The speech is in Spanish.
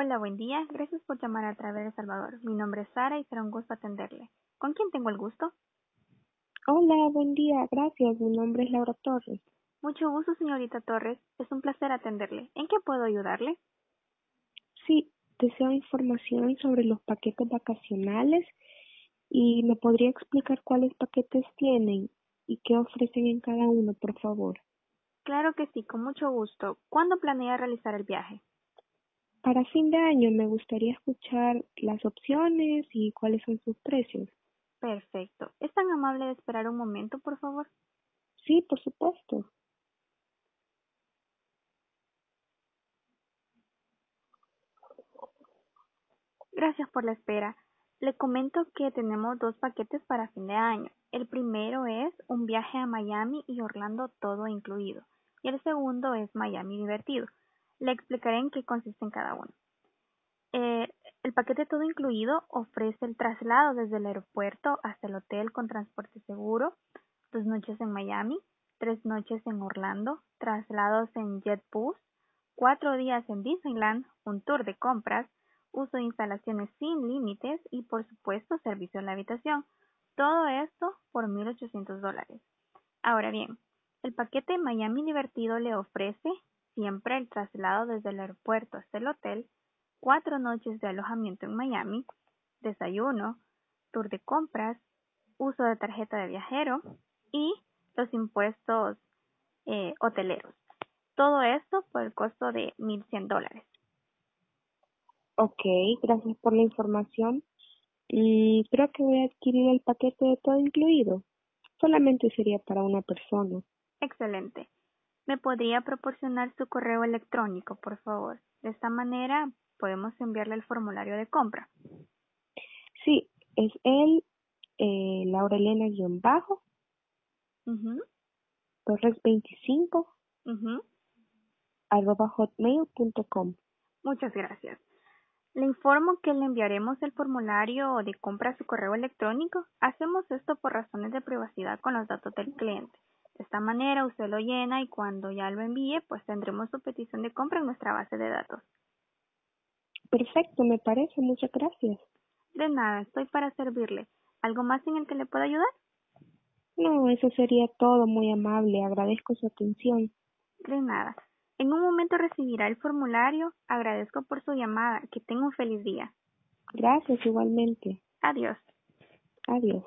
Hola, buen día. Gracias por llamar a través de Salvador. Mi nombre es Sara y será un gusto atenderle. ¿Con quién tengo el gusto? Hola, buen día. Gracias. Mi nombre es Laura Torres. Mucho gusto, señorita Torres. Es un placer atenderle. ¿En qué puedo ayudarle? Sí, deseo información sobre los paquetes vacacionales y me podría explicar cuáles paquetes tienen y qué ofrecen en cada uno, por favor. Claro que sí, con mucho gusto. ¿Cuándo planea realizar el viaje? Para fin de año me gustaría escuchar las opciones y cuáles son sus precios. Perfecto. ¿Es tan amable de esperar un momento, por favor? Sí, por supuesto. Gracias por la espera. Le comento que tenemos dos paquetes para fin de año. El primero es un viaje a Miami y Orlando todo incluido. Y el segundo es Miami divertido. Le explicaré en qué consiste en cada uno. Eh, el paquete todo incluido ofrece el traslado desde el aeropuerto hasta el hotel con transporte seguro, dos noches en Miami, tres noches en Orlando, traslados en JetBus, cuatro días en Disneyland, un tour de compras, uso de instalaciones sin límites y por supuesto servicio en la habitación. Todo esto por 1.800 dólares. Ahora bien, el paquete Miami Divertido le ofrece siempre el traslado desde el aeropuerto hasta el hotel, cuatro noches de alojamiento en Miami, desayuno, tour de compras, uso de tarjeta de viajero y los impuestos eh, hoteleros. Todo esto por el costo de 1.100 dólares. Ok, gracias por la información. Y creo que voy a adquirir el paquete de todo incluido. Solamente sería para una persona. Excelente. ¿Me podría proporcionar su correo electrónico, por favor? De esta manera podemos enviarle el formulario de compra. Sí, es el eh, laurelena-bajo, Ujú, torres 25, ujú. arroba hotmail.com. Muchas gracias. Le informo que le enviaremos el formulario de compra a su correo electrónico. Hacemos esto por razones de privacidad con los datos del cliente. De esta manera usted lo llena y cuando ya lo envíe, pues tendremos su petición de compra en nuestra base de datos. Perfecto, me parece. Muchas gracias. De nada, estoy para servirle. ¿Algo más en el que le pueda ayudar? No, eso sería todo. Muy amable. Agradezco su atención. De nada. En un momento recibirá el formulario. Agradezco por su llamada. Que tenga un feliz día. Gracias igualmente. Adiós. Adiós.